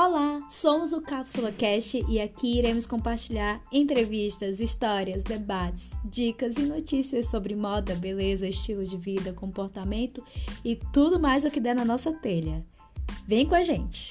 Olá, somos o Cápsula Cast e aqui iremos compartilhar entrevistas, histórias, debates, dicas e notícias sobre moda, beleza, estilo de vida, comportamento e tudo mais o que der na nossa telha. Vem com a gente!